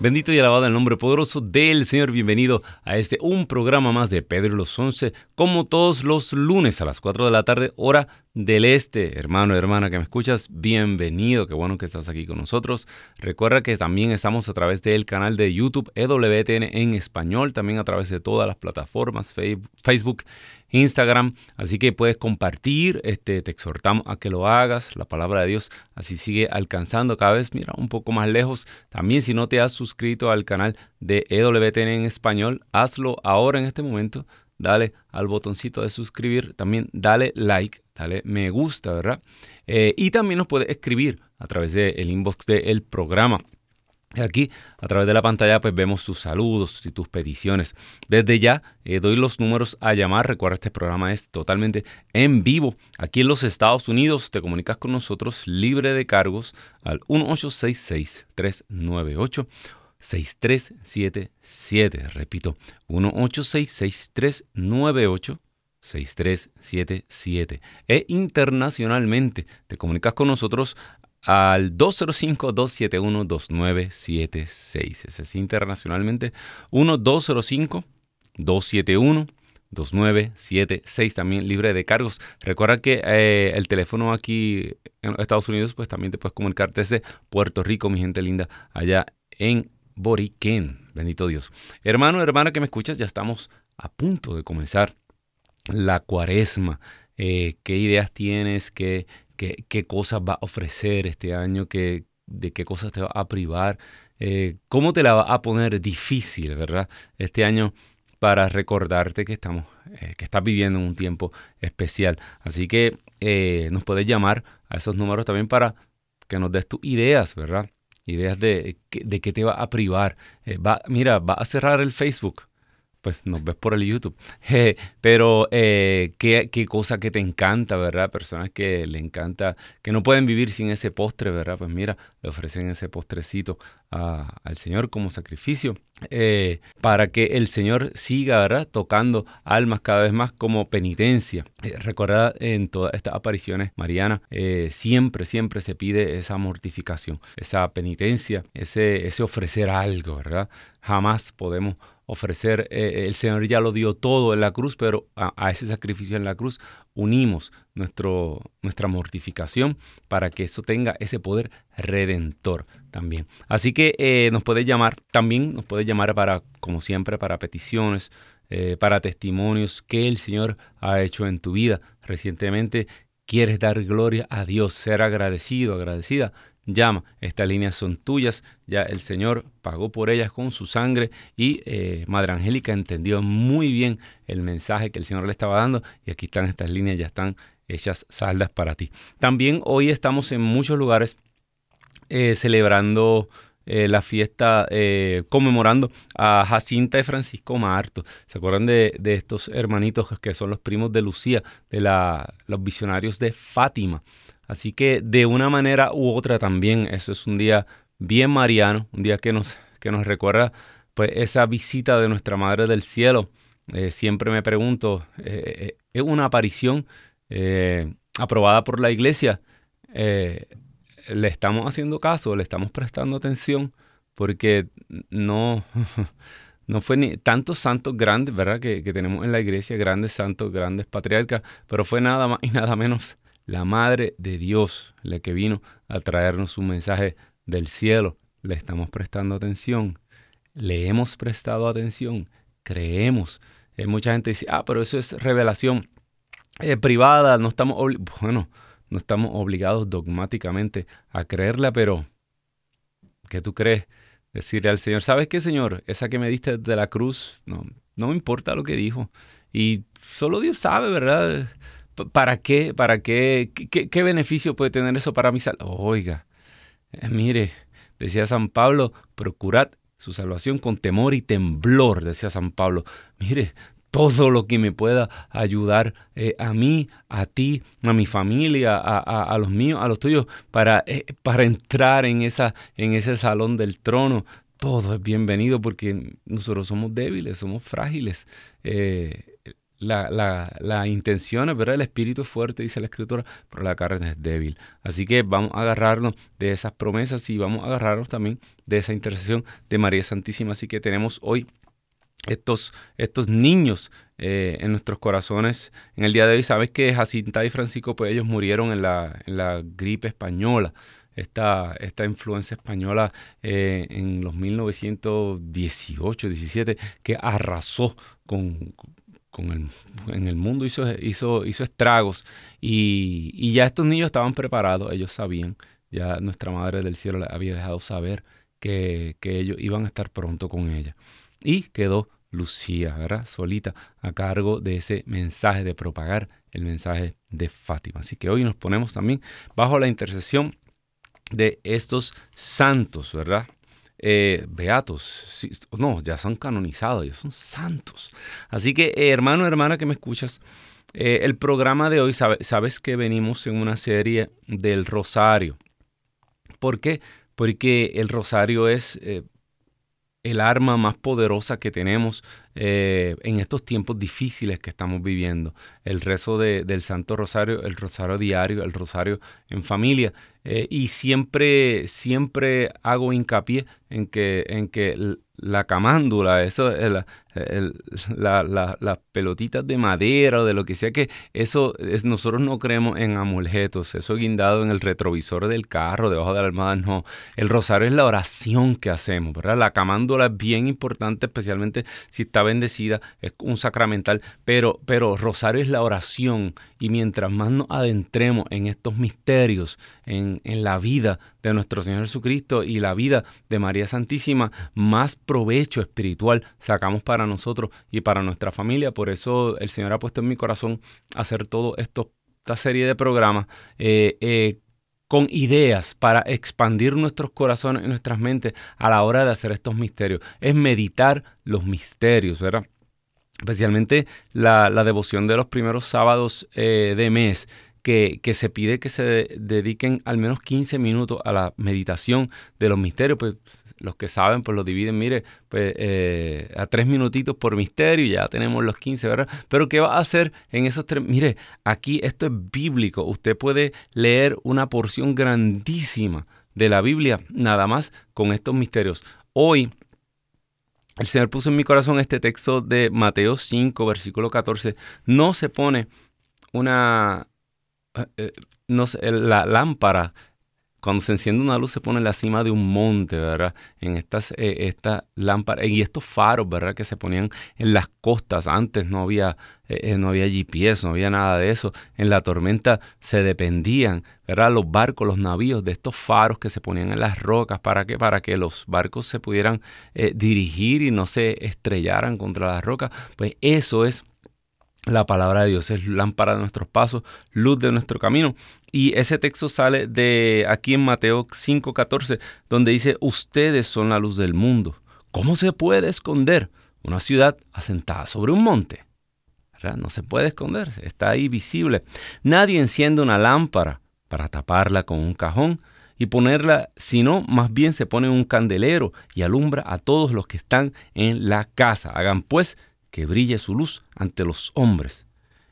Bendito y alabado el nombre poderoso del Señor. Bienvenido a este un programa más de Pedro y los Once, como todos los lunes a las 4 de la tarde, hora del este. Hermano, hermana que me escuchas, bienvenido. Qué bueno que estás aquí con nosotros. Recuerda que también estamos a través del canal de YouTube EWTN en español, también a través de todas las plataformas, Facebook Instagram. Así que puedes compartir, este, te exhortamos a que lo hagas. La palabra de Dios así sigue alcanzando cada vez, mira, un poco más lejos. También si no te has suscrito al canal de EWTN en español, hazlo ahora en este momento. Dale al botoncito de suscribir, también dale like, dale me gusta, ¿verdad? Eh, y también nos puedes escribir a través del inbox del programa. Aquí a través de la pantalla pues vemos tus saludos y tus peticiones. Desde ya eh, doy los números a llamar. Recuerda este programa es totalmente en vivo. Aquí en los Estados Unidos te comunicas con nosotros libre de cargos al 1866 398 6377. Repito, 1866 398 6377. E internacionalmente te comunicas con nosotros al 205-271-2976. Ese es internacionalmente 1-205-271-2976, también libre de cargos. Recuerda que eh, el teléfono aquí en Estados Unidos, pues también te puedes comunicar desde Puerto Rico, mi gente linda, allá en Boriquén. Bendito Dios. Hermano, hermana que me escuchas, ya estamos a punto de comenzar la cuaresma. Eh, ¿Qué ideas tienes? ¿Qué, qué, cosas va a ofrecer este año, qué, de qué cosas te va a privar, eh, cómo te la va a poner difícil, ¿verdad? Este año para recordarte que estamos, eh, que estás viviendo un tiempo especial. Así que eh, nos puedes llamar a esos números también para que nos des tus ideas, ¿verdad? Ideas de, qué te va a privar. va, mira, va a cerrar el Facebook pues nos ves por el YouTube. pero eh, ¿qué, qué, cosa que te encanta, ¿verdad? Personas que le encanta, que no pueden vivir sin ese postre, ¿verdad? Pues mira, le ofrecen ese postrecito al Señor como sacrificio eh, para que el Señor siga, ¿verdad? Tocando almas cada vez más como penitencia. Eh, recuerda en todas estas apariciones marianas, siempre, siempre se pide esa mortificación, esa penitencia, ese, ese ofrecer algo, ¿verdad? Jamás podemos ofrecer, eh, el Señor ya lo dio todo en la cruz, pero a, ese sacrificio en la cruz unimos nuestro, nuestra mortificación para que eso tenga ese poder redentor también. Así que eh, nos puede llamar, también nos puede llamar para, como siempre, para peticiones, eh, para testimonios que el Señor ha hecho en tu vida. Recientemente quieres dar gloria a Dios, ser agradecido, agradecida, llama. Estas líneas son tuyas, ya el Señor pagó por ellas con su sangre y eh, Madre Angélica entendió muy bien el mensaje que el Señor le estaba dando y aquí están estas líneas, ya están hechas saldas para ti. También hoy estamos en muchos lugares eh, celebrando eh, la fiesta, conmemorando a Jacinta y Francisco Marto. ¿Se acuerdan de, de, estos hermanitos que son los primos de Lucía, de la, los visionarios de Fátima? Así que de una manera u otra también, eso es un día bien mariano, un día que nos, que nos recuerda pues esa visita de nuestra Madre del Cielo. Eh, siempre me pregunto, eh, eh, ¿es una aparición aprobada por la iglesia? ¿Le estamos haciendo caso? ¿Le estamos prestando atención? Porque no, no fue ni tantos santos grandes, ¿verdad? Que, que tenemos en la iglesia, grandes santos, grandes patriarcas, pero fue nada más y nada menos la Madre de Dios, la que vino a traernos un mensaje del cielo. Le estamos prestando atención, le hemos prestado atención, creemos. Eh, mucha gente dice, ah, pero eso es revelación eh, privada, no estamos, bueno, no estamos obligados dogmáticamente a creerla, pero ¿qué tú crees? Decirle al Señor, ¿sabes qué, Señor? Esa que me diste de la cruz, no, no me importa lo que dijo. Y solo Dios sabe, ¿verdad? ¿Para qué? ¿Para qué? ¿Qué, beneficio puede tener eso para mi salud? Oiga, eh, mire, decía San Pablo, procurad su salvación con temor y temblor, decía San Pablo. Mire, todo lo que me pueda ayudar eh, a mí, a ti, a mi familia, a, los míos, a los tuyos, para, eh, para entrar en, esa, en ese salón del trono. Todo es bienvenido porque nosotros somos débiles, somos frágiles. La, la, la, intención, ¿verdad? El espíritu es fuerte, dice la escritura, pero la carne es débil. Así que vamos a agarrarnos de esas promesas y vamos a agarrarnos también de esa intercesión de María Santísima. Así que tenemos hoy estos, estos niños eh, en nuestros corazones en el día de hoy. Sabes que Jacinta y Francisco, pues ellos murieron en la, en la gripe española. Esta, esta influencia española eh, en los 1918, 17, que arrasó con, con el, en el mundo, hizo, hizo, hizo estragos. Y, y, ya estos niños estaban preparados, ellos sabían, ya nuestra Madre del Cielo había dejado saber que, que ellos iban a estar pronto con ella. Y quedó Lucía, ¿verdad? Solita a cargo de ese mensaje, de propagar el mensaje de Fátima. Así que hoy nos ponemos también bajo la intercesión de estos santos, ¿verdad? Eh, beatos, no, ya son canonizados, ya son santos. Así que, eh, hermano, hermana que me escuchas, eh, el programa de hoy, sabes que venimos en una serie del rosario. ¿Por qué? Porque el rosario es el arma más poderosa que tenemos eh, en estos tiempos difíciles que estamos viviendo. El rezo del Santo Rosario, el rosario diario, el rosario en familia. Eh, y siempre, siempre hago hincapié en que, en que la camándula, eso, la, las pelotitas de madera o de lo que sea que eso es, nosotros no creemos en amuletos, eso guindado en el retrovisor del carro, debajo de la almohada, no. El rosario es la oración que hacemos, ¿verdad? La camándula es bien importante, especialmente si está bendecida, es un sacramental, pero, pero rosario es la oración y mientras más nos adentremos en estos misterios, en, en la vida de nuestro Señor Jesucristo y la vida de María Santísima, más provecho espiritual sacamos para nosotros y para nuestra familia. Por eso el Señor ha puesto en mi corazón hacer todo esto, esta serie de programas. Eh, eh, con ideas para expandir nuestros corazones y nuestras mentes a la hora de hacer estos misterios. Es meditar los misterios, ¿verdad? Especialmente la, devoción de los primeros sábados eh, de mes que, se pide que se dediquen al menos 15 minutos a la meditación de los misterios. Pues los que saben, pues lo dividen, mire, pues eh, a tres minutitos por misterio y ya tenemos los 15, ¿verdad? Pero ¿qué va a hacer en esos tres? Mire, aquí esto es bíblico. Usted puede leer una porción grandísima de la Biblia nada más con estos misterios. Hoy el Señor puso en mi corazón este texto de Mateo 5, versículo 14. No se pone una, eh, eh, no la lámpara, cuando se enciende una luz se pone en la cima de un monte, ¿verdad? En estas, eh, lámparas y estos faros, ¿verdad? Que se ponían en las costas. Antes no había, no había GPS, no había nada de eso. En la tormenta se dependían, ¿verdad? Los barcos, los navíos de estos faros que se ponían en las rocas. ¿Para qué? Para que los barcos se pudieran dirigir y no se estrellaran contra las rocas. Pues eso es la palabra de Dios es lámpara de nuestros pasos, luz de nuestro camino. Y ese texto sale de aquí en Mateo 5:14, donde dice, ustedes son la luz del mundo. ¿Cómo se puede esconder una ciudad asentada sobre un monte? No se puede esconder, está ahí visible. Nadie enciende una lámpara para taparla con un cajón y ponerla, sino más bien se pone un candelero y alumbra a todos los que están en la casa. Hagan pues que brille su luz ante los hombres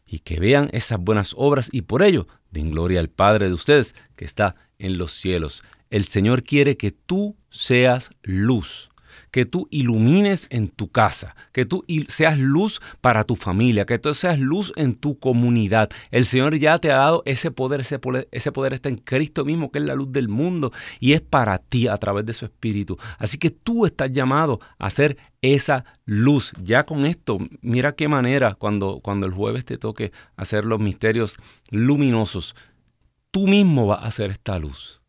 y que vean esas buenas obras y por ello den gloria al Padre de ustedes que está en los cielos. El Señor quiere que tú seas luz que tú ilumines en tu casa, que tú seas luz para tu familia, que tú seas luz en tu comunidad. El Señor ya te ha dado ese poder, ese poder, está en Cristo mismo, que es la luz del mundo, y es para ti a través de su Espíritu. Así que tú estás llamado a ser esa luz. Ya con esto, mira qué manera cuando, cuando el jueves te toque hacer los misterios luminosos, tú mismo vas a hacer esta luz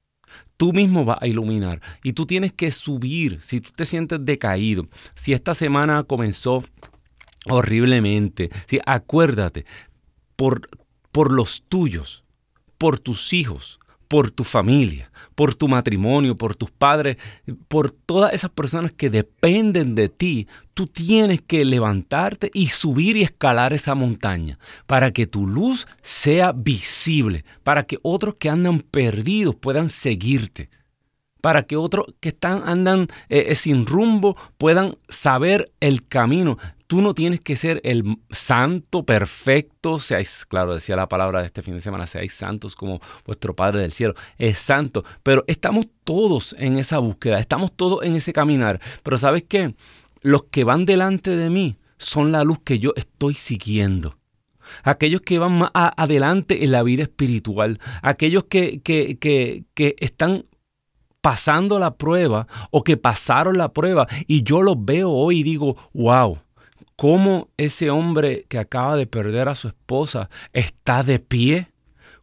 tú mismo vas a iluminar y tú tienes que subir si tú te sientes decaído. Si esta semana comenzó horriblemente, si acuérdate, por, por los tuyos, por tus hijos, por tu familia, por tu matrimonio, por tus padres, por todas esas personas que dependen de ti, tú tienes que levantarte y subir y escalar esa montaña para que tu luz sea visible, para que otros que andan perdidos puedan seguirte para que otros que están andan eh, sin rumbo puedan saber el camino. Tú no tienes que ser el santo perfecto, seáis, claro, decía la palabra de este fin de semana, seáis santos como vuestro Padre del cielo. Es santo, pero estamos todos en esa búsqueda, estamos todos en ese caminar. Pero ¿sabes qué? Los que van delante de mí son la luz que yo estoy siguiendo aquellos que van más adelante en la vida espiritual, aquellos que, que, que, que, están pasando la prueba o que pasaron la prueba y yo los veo hoy y digo, wow, cómo ese hombre que acaba de perder a su esposa está de pie,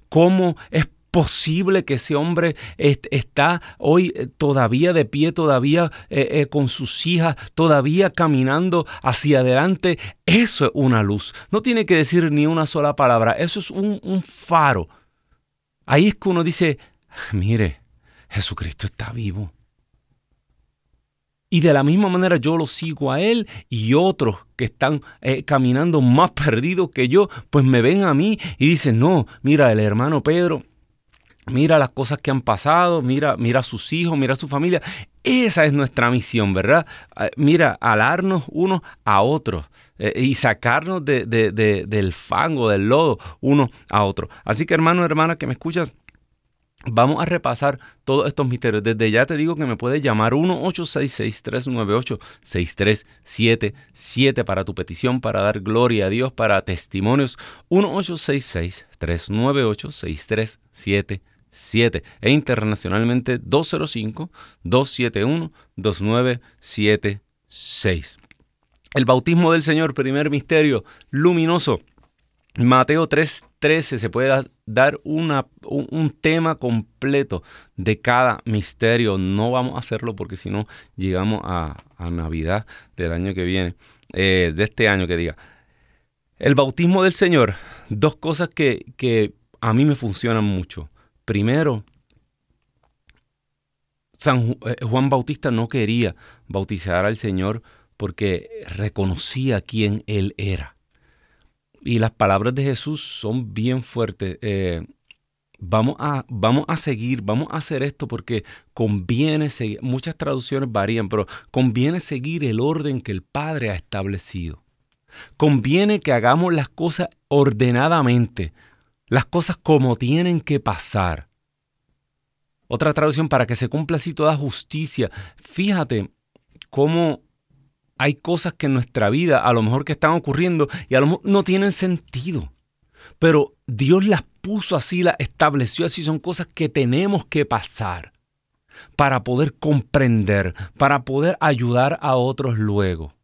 cómo es posible que ese hombre está hoy eh, todavía de pie, todavía eh, eh, con sus hijas, todavía caminando hacia adelante. Eso es una luz. No tiene que decir ni una sola palabra. Eso es un, un faro. Ahí es que uno dice, mire, Jesucristo está vivo. Y de la misma manera yo lo sigo a Él y otros que están eh, caminando más perdidos que yo, pues me ven a mí y dicen, no, mira el hermano Pedro, mira las cosas que han pasado, mira, mira a sus hijos, mira a su familia. Esa es nuestra misión, ¿verdad? Ah, mira, alarnos unos a otros. Eh, y sacarnos del fango, del lodo, uno a otro. Así que hermano, hermana, que me escuchas, Vamos a repasar todos estos misterios. Desde ya te digo que me puedes llamar 1-866-398-6377 para tu petición, para dar gloria a Dios, para testimonios. 1-866-398-6377 e internacionalmente 205-271-2976. El bautismo del Señor, primer misterio luminoso. Mateo 3:13 se puede dar una, un, tema completo de cada misterio. No vamos a hacerlo porque si no llegamos a, Navidad del año que viene, eh, de este año que diga. El bautismo del Señor, dos cosas que, que a mí me funcionan mucho. Primero, San eh, Juan Bautista no quería bautizar al Señor porque reconocía quién Él era. Y las palabras de Jesús son bien fuertes. Eh, vamos, a, vamos a seguir, vamos a hacer esto porque conviene seguir. Muchas traducciones varían, pero conviene seguir el orden que el Padre ha establecido. Conviene que hagamos las cosas ordenadamente, las cosas como tienen que pasar. Otra traducción, para que se cumpla así toda justicia. Fíjate cómo hay cosas que en nuestra vida a lo mejor que están ocurriendo y a lo mejor no tienen sentido. Pero Dios las puso así, las estableció así, son cosas que tenemos que pasar para poder comprender, para poder ayudar a otros luego.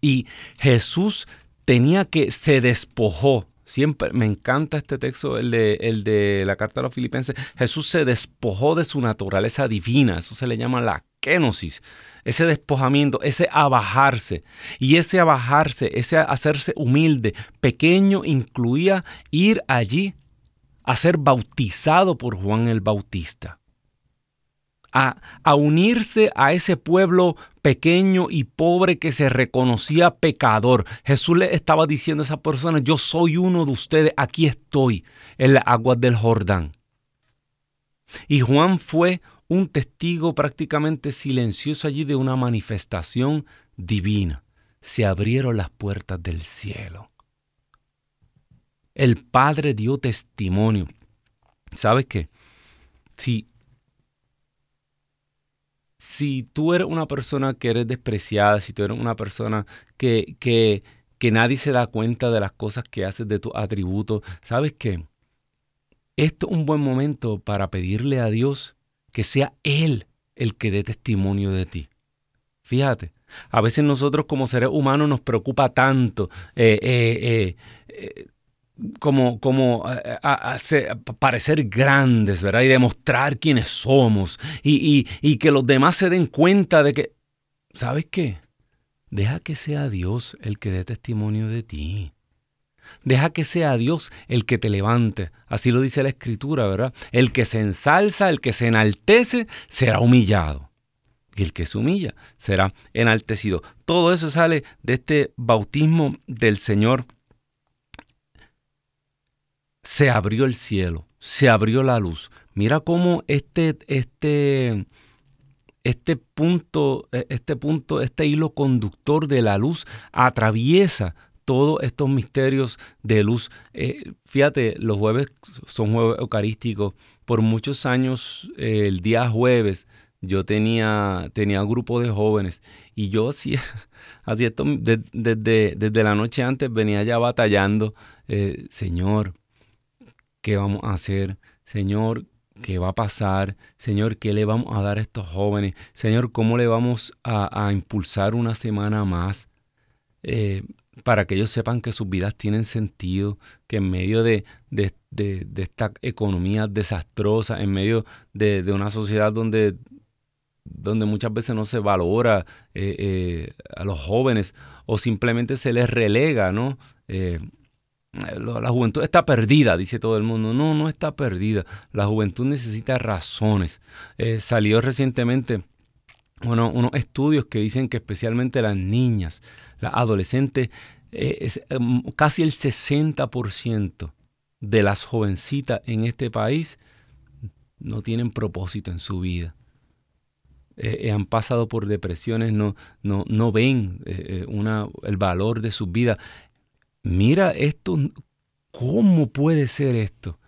Y Jesús tenía que, se despojó. Siempre me encanta este texto, el de, el de la carta a los filipenses. Jesús se despojó de su naturaleza divina, eso se le llama la kenosis ese despojamiento, ese abajarse. Y ese abajarse, ese hacerse humilde, pequeño, incluía ir allí a ser bautizado por Juan el Bautista. A, a, unirse a ese pueblo pequeño y pobre que se reconocía pecador. Jesús le estaba diciendo a esa persona, yo soy uno de ustedes, aquí estoy en las aguas del Jordán. Y Juan fue un testigo prácticamente silencioso allí de una manifestación divina. Se abrieron las puertas del cielo. El Padre dio testimonio. ¿Sabes qué? Si, si tú eres una persona que eres despreciada, si tú eres una persona que, que, que nadie se da cuenta de las cosas que haces, de tus atributos, ¿sabes qué? Esto es un buen momento para pedirle a Dios que sea Él el que dé testimonio de ti. Fíjate, a veces nosotros como seres humanos nos preocupa tanto eh, eh, eh, como, como parecer grandes, ¿verdad? Y demostrar quiénes somos y, y que los demás se den cuenta de que, ¿sabes qué? Deja que sea Dios el que dé testimonio de ti. Deja que sea Dios el que te levante. Así lo dice la Escritura, ¿verdad? El que se ensalza, el que se enaltece, será humillado. Y el que se humilla será enaltecido. Todo eso sale de este bautismo del Señor. Se abrió el cielo, se abrió la luz. Mira cómo este, este, este punto, este punto, este hilo conductor de la luz atraviesa todos estos misterios de luz. Eh, fíjate, los jueves son jueves eucarísticos. Por muchos años, eh, el día jueves, yo tenía, tenía un grupo de jóvenes y yo hacía, hacía esto desde, desde la noche antes, venía ya batallando. Eh, Señor, ¿qué vamos a hacer? Señor, ¿qué va a pasar? Señor, ¿qué le vamos a dar a estos jóvenes? Señor, ¿cómo le vamos a, impulsar una semana más? Para que ellos sepan que sus vidas tienen sentido, que en medio de, de, esta economía desastrosa, en medio de, una sociedad donde, donde muchas veces no se valora eh, eh, a los jóvenes o simplemente se les relega, ¿no? Eh, la juventud está perdida, dice todo el mundo. No, no está perdida. La juventud necesita razones. salió recientemente bueno, unos estudios que dicen que especialmente las niñas la adolescente, eh, es, em, casi el 60% de las jovencitas en este país no tienen propósito en su vida. Eh, eh, han pasado por depresiones, no, no, no ven una, el valor de su vida. Mira esto, ¿cómo puede ser esto?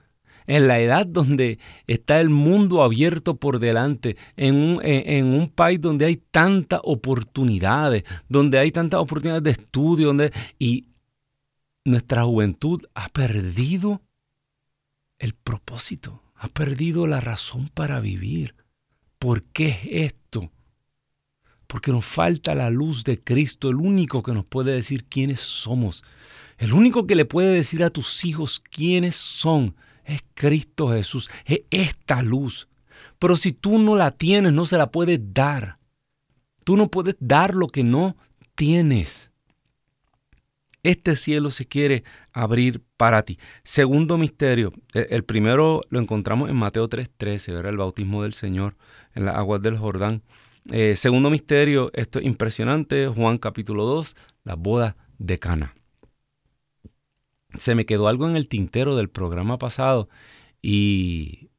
En la edad donde está el mundo abierto por delante, en un, en, un país donde hay tantas oportunidades, donde hay tantas oportunidades de estudio, donde, y nuestra juventud ha perdido el propósito, ha perdido la razón para vivir. ¿Por qué es esto? Porque nos falta la luz de Cristo, el único que nos puede decir quiénes somos, el único que le puede decir a tus hijos quiénes son es Cristo Jesús, es esta luz. Pero si tú no la tienes, no se la puedes dar. Tú no puedes dar lo que no tienes. Este cielo se quiere abrir para ti. Segundo misterio, el primero lo encontramos en Mateo 3:13, ¿verdad? el bautismo del Señor en las aguas del Jordán. Eh, segundo misterio, esto es impresionante, Juan capítulo 2, la boda de Cana se me quedó algo en el tintero del programa pasado y,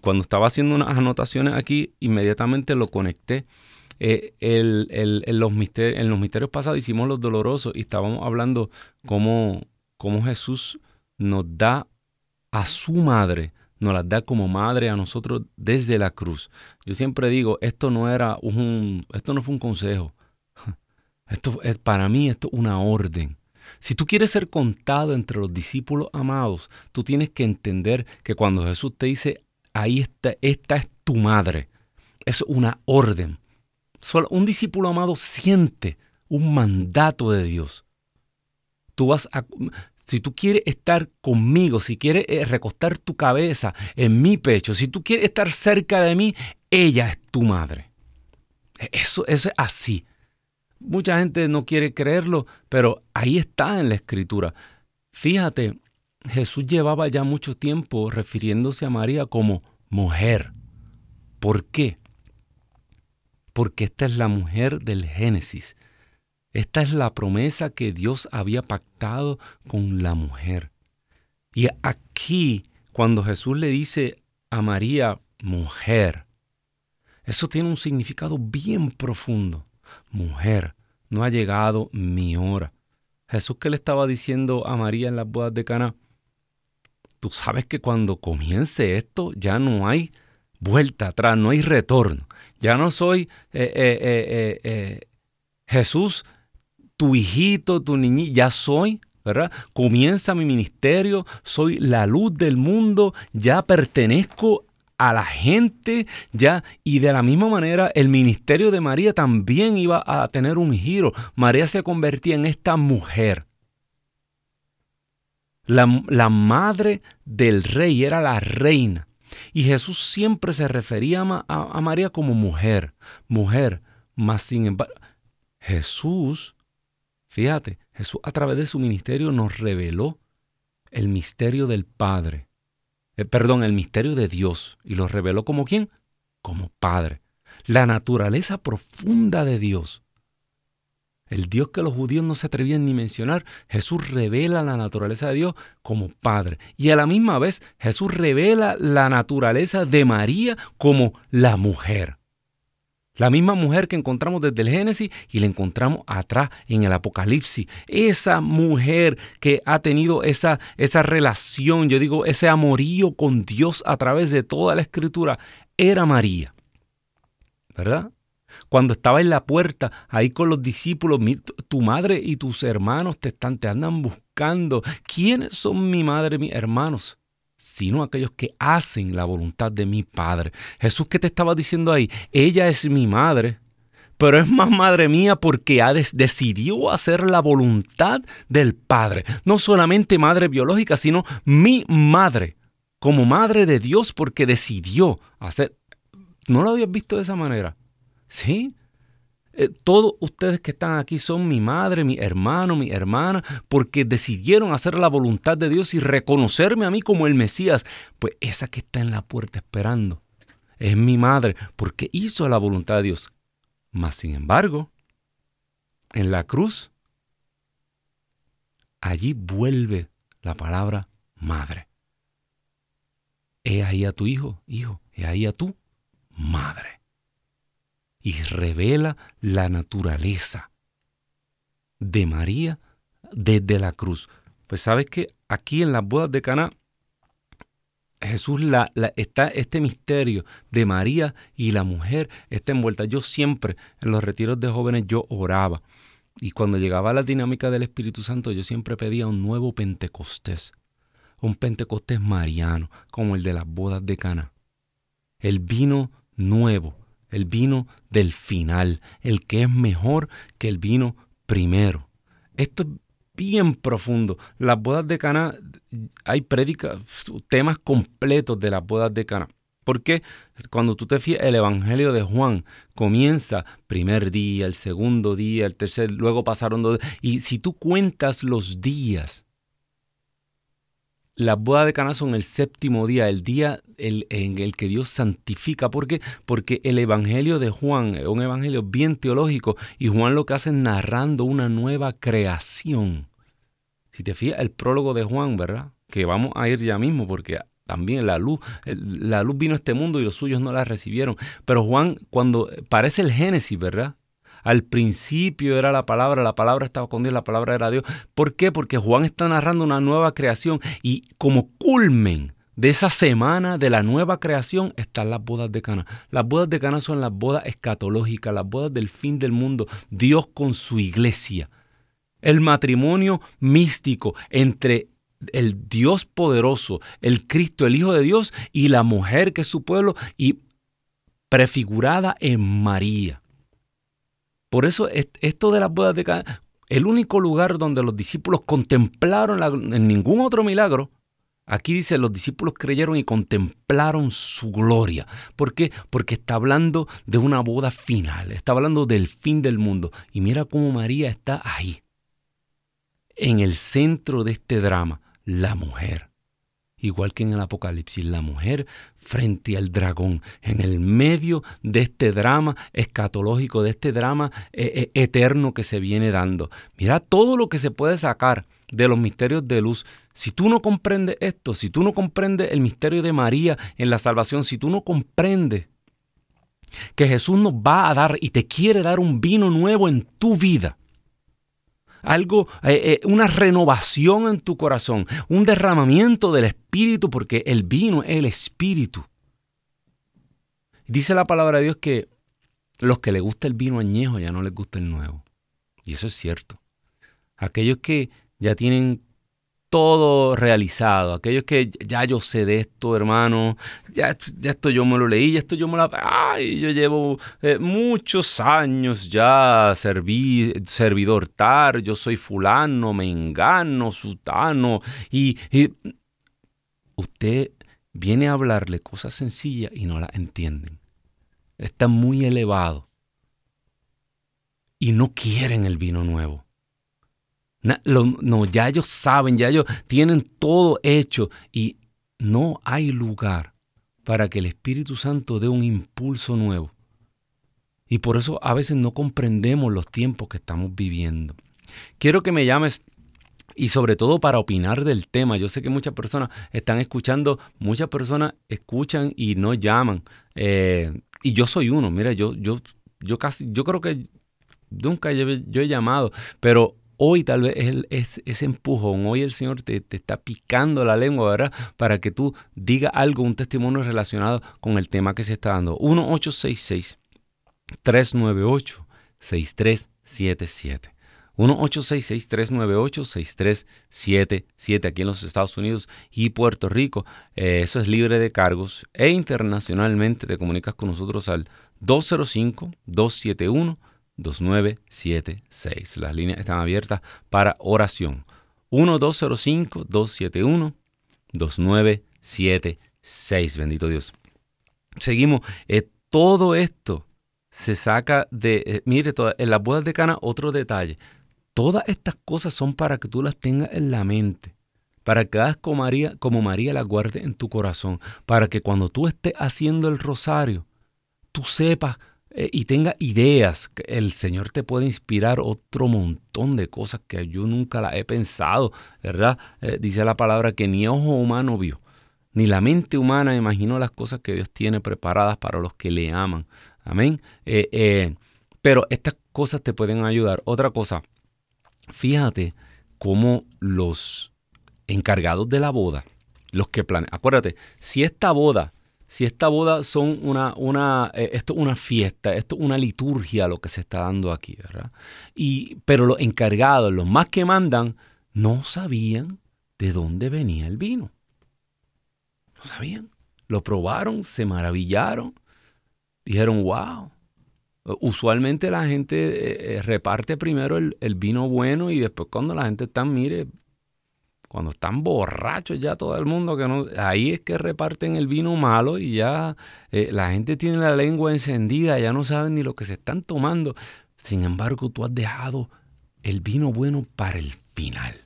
cuando estaba haciendo unas anotaciones aquí, inmediatamente lo conecté. Eh, en los misterios pasados hicimos los dolorosos y estábamos hablando cómo, cómo Jesús nos da a su madre, nos la da como madre a nosotros desde la cruz. Yo siempre digo, esto no era un, esto no fue un consejo. Esto es para mí esto es una orden. Si tú quieres ser contado entre los discípulos amados, tú tienes que entender que cuando Jesús te dice, ahí está, esta es tu madre, es una orden. Un discípulo amado siente un mandato de Dios. Tú vas a, si tú quieres estar conmigo, si quieres eh, recostar tu cabeza en mi pecho, si tú quieres estar cerca de mí, ella es tu madre. Eso, eso es así. Mucha gente no quiere creerlo, pero ahí está en la escritura. Fíjate, Jesús llevaba ya mucho tiempo refiriéndose a María como mujer. ¿Por qué? Porque esta es la mujer del Génesis. Esta es la promesa que Dios había pactado con la mujer. Y aquí, cuando Jesús le dice a María mujer, eso tiene un significado bien profundo mujer, no ha llegado mi hora. Jesús que le estaba diciendo a María en las bodas de Cana, tú sabes que cuando comience esto ya no hay vuelta atrás, no hay retorno. Ya no soy eh, eh, eh, Jesús, tu hijito, tu niñito, ya soy ¿verdad? Comienza mi ministerio, soy la luz del mundo, ya pertenezco a la gente ya y de la misma manera el ministerio de María también iba a tener un giro. María se convertía en esta mujer. La, madre del rey era la reina. Y Jesús siempre se refería a, a María como mujer, mujer. Más sin embargo, Jesús, fíjate, Jesús a través de su ministerio nos reveló el misterio del Padre. Eh, perdón, el misterio de Dios. ¿Y lo reveló como quién? Como Padre. La naturaleza profunda de Dios. El Dios que los judíos no se atrevían ni mencionar, Jesús revela la naturaleza de Dios como Padre. Y a la misma vez Jesús revela la naturaleza de María como la mujer. La misma mujer que encontramos desde el Génesis y la encontramos atrás en el Apocalipsis. Esa mujer que ha tenido esa, esa relación, yo digo, ese amorío con Dios a través de toda la escritura, era María. ¿Verdad? Cuando estaba en la puerta, ahí con los discípulos, tu madre y tus hermanos te están, te andan buscando. ¿Quiénes son mi madre y mis hermanos? Sino aquellos que hacen la voluntad de mi Padre. Jesús que te estaba diciendo ahí, ella es mi madre, pero es más madre mía porque ha decidió hacer la voluntad del Padre. No solamente madre biológica, sino mi madre, como madre de Dios porque decidió hacer... ¿No lo habías visto de esa manera? ¿Sí? Eh, todos ustedes que están aquí son mi madre, mi hermano, mi hermana, porque decidieron hacer la voluntad de Dios y reconocerme a mí como el Mesías. Pues esa que está en la puerta esperando es mi madre, porque hizo la voluntad de Dios. Mas, sin embargo, en la cruz, allí vuelve la palabra madre. He ahí a tu hijo, hijo, he ahí a tu madre y revela la naturaleza de María desde la cruz. Pues sabes que aquí en las bodas de Cana Jesús la, está este misterio de María y la mujer está envuelta. Yo siempre en los retiros de jóvenes yo oraba y cuando llegaba la dinámica del Espíritu Santo yo siempre pedía un nuevo Pentecostés, un Pentecostés mariano como el de las bodas de Cana. El vino nuevo el vino del final, el que es mejor que el vino primero. Esto es bien profundo. Las bodas de Cana, hay prédicas, temas completos de las bodas de Cana. Porque cuando tú te fijas, el Evangelio de Juan comienza primer día, el segundo día, el tercer, luego pasaron dos. Y si tú cuentas los días las bodas de Cana son el séptimo día, el día en el que Dios santifica. ¿Por qué? Porque el Evangelio de Juan es un evangelio bien teológico y Juan lo que hace es narrando una nueva creación. Si te fijas, el prólogo de Juan, ¿verdad? Que vamos a ir ya mismo porque también la luz, la luz vino a este mundo y los suyos no la recibieron. Pero Juan, cuando parece el Génesis, ¿verdad? Al principio era la palabra, la palabra estaba con Dios, la palabra era Dios. ¿Por qué? Porque Juan está narrando una nueva creación y como culmen de esa semana de la nueva creación están las bodas de Cana. Las bodas de Cana son las bodas escatológicas, las bodas del fin del mundo, Dios con su iglesia. El matrimonio místico entre el Dios poderoso, el Cristo, el Hijo de Dios y la mujer que es su pueblo y prefigurada en María. Por eso esto de las bodas de Cana, el único lugar donde los discípulos contemplaron en ningún otro milagro, aquí dice los discípulos creyeron y contemplaron su gloria. ¿Por qué? Porque está hablando de una boda final, está hablando del fin del mundo. Y mira cómo María está ahí, en el centro de este drama, la mujer igual que en el Apocalipsis, la mujer frente al dragón, en el medio de este drama escatológico, de este drama eh, eh, eterno que se viene dando. Mira todo lo que se puede sacar de los misterios de luz. Si tú no comprendes esto, si tú no comprendes el misterio de María en la salvación, si tú no comprendes que Jesús nos va a dar y te quiere dar un vino nuevo en tu vida, algo, eh, eh, una renovación en tu corazón, un derramamiento del Espíritu, porque el vino es el Espíritu. Dice la palabra de Dios que los que les gusta el vino añejo ya no les gusta el nuevo. Y eso es cierto. Aquellos que ya tienen todo realizado. Aquellos que ya yo sé de esto, hermano, ya, esto yo me lo leí, ya esto yo me lo... Ay, yo llevo eh, muchos años ya serví, servidor tar, yo soy fulano, mengano, sutano, y, y usted viene a hablarle cosas sencillas y no las entienden. Está muy elevado. Y no quieren el vino nuevo. No, ya ellos saben, ya ellos tienen todo hecho y no hay lugar para que el Espíritu Santo dé un impulso nuevo. Y por eso a veces no comprendemos los tiempos que estamos viviendo. Quiero que me llames y sobre todo para opinar del tema. Yo sé que muchas personas están escuchando, muchas personas escuchan y no llaman. Eh, y yo soy uno, mira, yo, yo, yo casi, yo creo que nunca yo, he llamado, pero hoy tal vez es, ese empujón, hoy el Señor te, te, está picando la lengua, ¿verdad? Para que tú digas algo, un testimonio relacionado con el tema que se está dando. 1866 398 6377 1-866-398-6377 aquí en los Estados Unidos y Puerto Rico. Eh, eso es libre de cargos. E internacionalmente te comunicas con nosotros al 205-271-2976. Las líneas están abiertas para oración. 1-205-271-2976. Bendito Dios. Seguimos. Eh, todo esto se saca de, eh, mire, en las bodas de Cana, otro detalle. Todas estas cosas son para que tú las tengas en la mente, para que hagas como María, como María las guarde en tu corazón, para que cuando tú estés haciendo el rosario, tú sepas eh, y tengas ideas, el Señor te puede inspirar otro montón de cosas que yo nunca las he pensado, ¿verdad? Eh, dice la palabra que ni ojo humano vio, ni la mente humana imaginó las cosas que Dios tiene preparadas para los que le aman. Amén. Eh, pero estas cosas te pueden ayudar. Otra cosa, fíjate cómo los encargados de la boda, los que planean, acuérdate, si esta boda, si esta boda son una, una, eh, esto es una fiesta, esto es una liturgia lo que se está dando aquí, ¿verdad? Y, pero los encargados, los más que mandan, no sabían de dónde venía el vino. No sabían. Lo probaron, se maravillaron, dijeron, wow, Usualmente la gente eh, eh, reparte primero el, vino bueno y después cuando la gente está, mire, cuando están borrachos ya todo el mundo, que no, ahí es que reparten el vino malo y ya eh, la gente tiene la lengua encendida, ya no saben ni lo que se están tomando. Sin embargo, tú has dejado el vino bueno para el final.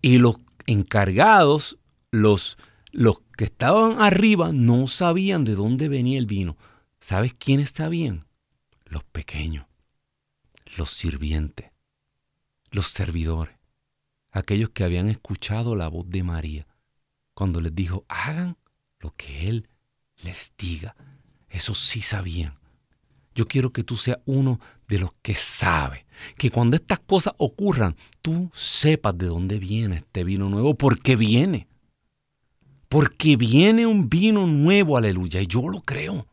Y los encargados, los, los que estaban arriba, no sabían de dónde venía el vino. ¿Sabes quién está bien? Los pequeños, los sirvientes, los servidores, aquellos que habían escuchado la voz de María cuando les dijo, hagan lo que Él les diga. Eso sí sabían. Yo quiero que tú seas uno de los que sabe que cuando estas cosas ocurran, tú sepas de dónde viene este vino nuevo, porque viene. Porque viene un vino nuevo, aleluya, y yo lo creo.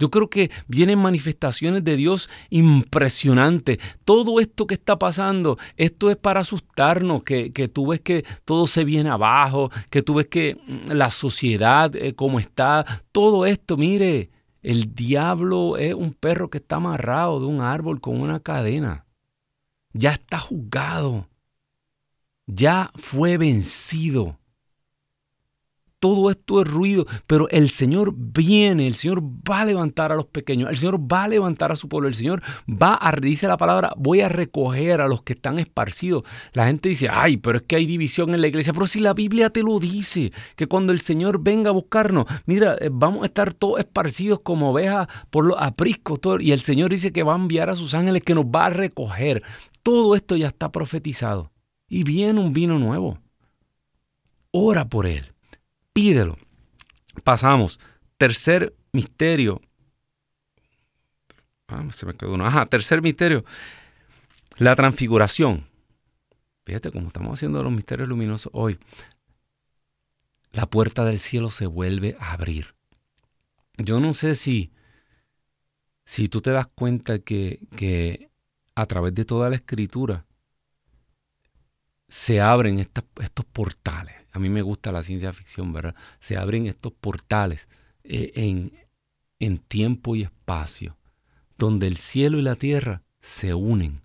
Yo creo que vienen manifestaciones de Dios impresionantes. Todo esto que está pasando, esto es para asustarnos, que, tú ves que todo se viene abajo, que tú ves que mm, la sociedad eh, como está, todo esto, mire, el diablo es un perro que está amarrado de un árbol con una cadena. Ya está juzgado. Ya fue vencido todo esto es ruido, pero el Señor viene, el Señor va a levantar a los pequeños, el Señor va a levantar a su pueblo, el Señor va a, dice la palabra, voy a recoger a los que están esparcidos. La gente dice, ay, pero es que hay división en la iglesia, pero si la Biblia te lo dice, que cuando el Señor venga a buscarnos, mira, eh, vamos a estar todos esparcidos como ovejas por los apriscos, y el Señor dice que va a enviar a sus ángeles que nos va a recoger. Todo esto ya está profetizado. Y viene un vino nuevo. Ora por él pídelo. Pasamos. Tercer misterio. Ah, se me quedó uno. Ajá, tercer misterio. La transfiguración. Fíjate cómo estamos haciendo los misterios luminosos hoy. La puerta del cielo se vuelve a abrir. Yo no sé si, si tú te das cuenta que, que a través de toda la escritura se abren estos portales a mí me gusta la ciencia ficción, ¿verdad? Se abren estos portales eh, en, en tiempo y espacio, donde el cielo y la tierra se unen.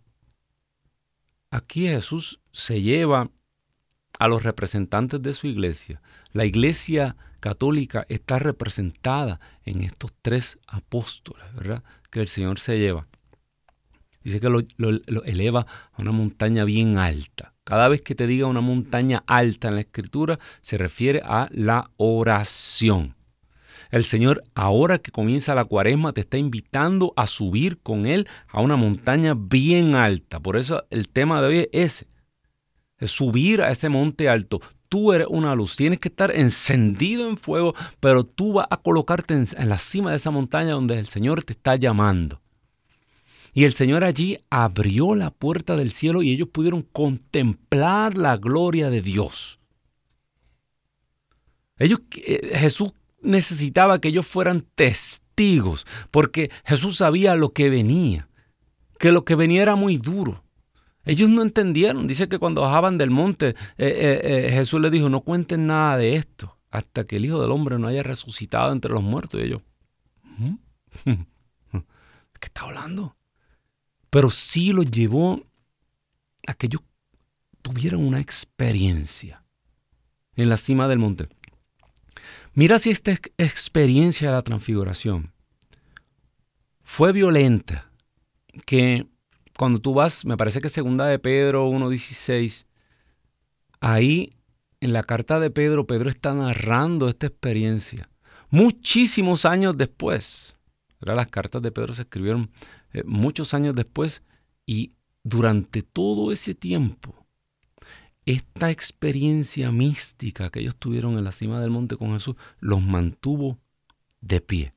Aquí Jesús se lleva a los representantes de su iglesia. La iglesia católica está representada en estos tres apóstoles, ¿verdad? Que el Señor se lleva. Dice que lo, eleva a una montaña bien alta. Cada vez que te diga una montaña alta en la escritura, se refiere a la oración. El Señor, ahora que comienza la cuaresma, te está invitando a subir con Él a una montaña bien alta. Por eso el tema de hoy es ese. Es subir a ese monte alto. Tú eres una luz. Tienes que estar encendido en fuego, pero tú vas a colocarte en la cima de esa montaña donde el Señor te está llamando. Y el Señor allí abrió la puerta del cielo y ellos pudieron contemplar la gloria de Dios. Ellos, eh, Jesús necesitaba que ellos fueran testigos, porque Jesús sabía lo que venía, que lo que venía era muy duro. Ellos no entendieron. Dice que cuando bajaban del monte, eh, eh, Jesús les dijo, no cuenten nada de esto hasta que el Hijo del Hombre no haya resucitado entre los muertos. Y ellos, ¿qué está hablando? Pero sí los llevó a que ellos tuvieran una experiencia en la cima del monte. Mira si esta experiencia de la transfiguración fue violenta, que cuando tú vas, me parece que segunda de Pedro 1.16, ahí en la carta de Pedro, Pedro está narrando esta experiencia. Muchísimos años después, las cartas de Pedro se escribieron eh, muchos años después y durante todo ese tiempo, esta experiencia mística que ellos tuvieron en la cima del monte con Jesús los mantuvo de pie.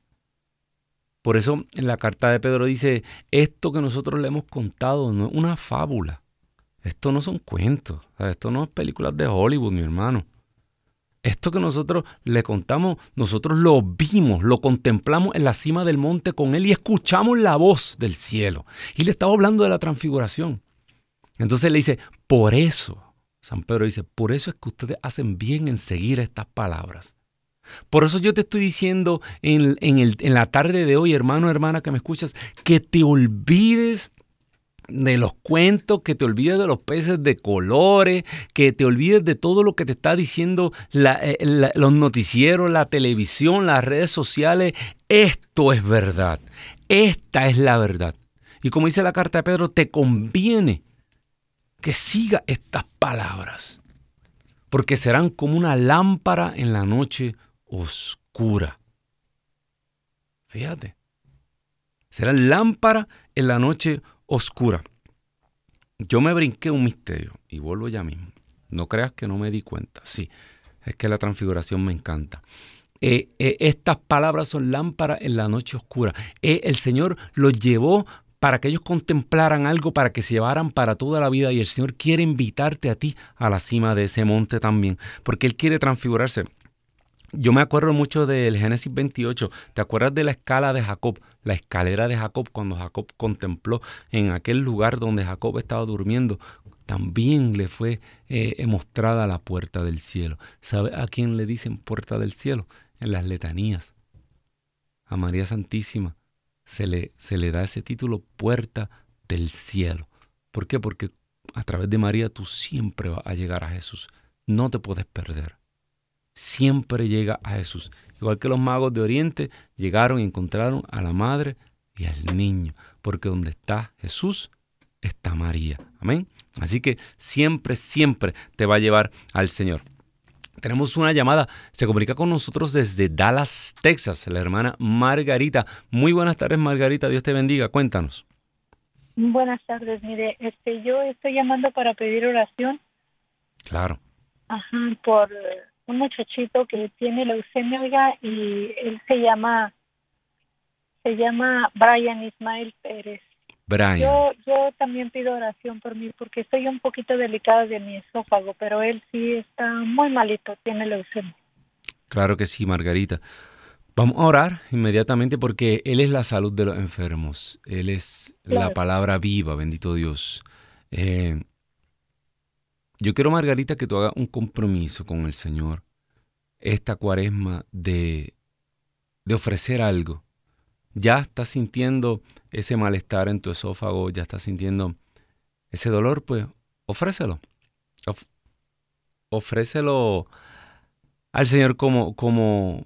Por eso en la carta de Pedro dice, esto que nosotros le hemos contado no es una fábula, esto no son cuentos, esto no es películas de Hollywood, mi hermano. Esto que nosotros le contamos, nosotros lo vimos, lo contemplamos en la cima del monte con él y escuchamos la voz del cielo. Y le estaba hablando de la transfiguración. Entonces le dice, por eso, San Pedro dice, por eso es que ustedes hacen bien en seguir estas palabras. Por eso yo te estoy diciendo en, en la tarde de hoy, hermano, hermana, que me escuchas, que te olvides de los cuentos, que te olvides de los peces de colores, que te olvides de todo lo que te está diciendo eh, los noticieros, la televisión, las redes sociales. Esto es verdad. Esta es la verdad. Y como dice la carta de Pedro, te conviene que siga estas palabras, porque serán como una lámpara en la noche oscura. Fíjate, serán lámpara en la noche oscura oscura. Yo me brinqué un misterio y vuelvo ya mismo. No creas que no me di cuenta. Sí, es que la transfiguración me encanta. Eh, eh, estas palabras son lámparas en la noche oscura. Eh, el Señor los llevó para que ellos contemplaran algo, para que se llevaran para toda la vida. Y el Señor quiere invitarte a ti a la cima de ese monte también, porque Él quiere transfigurarse. Yo me acuerdo mucho del Génesis 28. ¿Te acuerdas de la escala de Jacob? La escalera de Jacob, cuando Jacob contempló en aquel lugar donde Jacob estaba durmiendo, también le fue eh, mostrada la puerta del cielo. ¿Sabe a quién le dicen puerta del cielo? En las letanías. A María Santísima se le, se le da ese título puerta del cielo. ¿Por qué? Porque a través de María tú siempre vas a llegar a Jesús. No te puedes perder siempre llega a Jesús. Igual que los magos de Oriente llegaron y encontraron a la madre y al niño, porque donde está Jesús está María. Amén. Así que siempre, siempre te va a llevar al Señor. Tenemos una llamada, se comunica con nosotros desde Dallas, Texas, la hermana Margarita. Muy buenas tardes, Margarita, Dios te bendiga, cuéntanos. Buenas tardes, mire, este, yo estoy llamando para pedir oración. Claro. Ajá, por un muchachito que tiene leucemia, y él se llama, se llama Brian Ismael Pérez. Brian. Yo, yo también pido oración por mí porque estoy un poquito delicada de mi esófago, pero él sí está muy malito, tiene leucemia. Claro que sí, Margarita. Vamos a orar inmediatamente porque Él es la salud de los enfermos. Él es la palabra viva, bendito Dios. Eh, yo quiero, Margarita, que tú hagas un compromiso con el Señor esta cuaresma de, de ofrecer algo. Ya estás sintiendo ese malestar en tu esófago, ya estás sintiendo ese dolor, pues ofrécelo. ofrécelo al Señor como, como,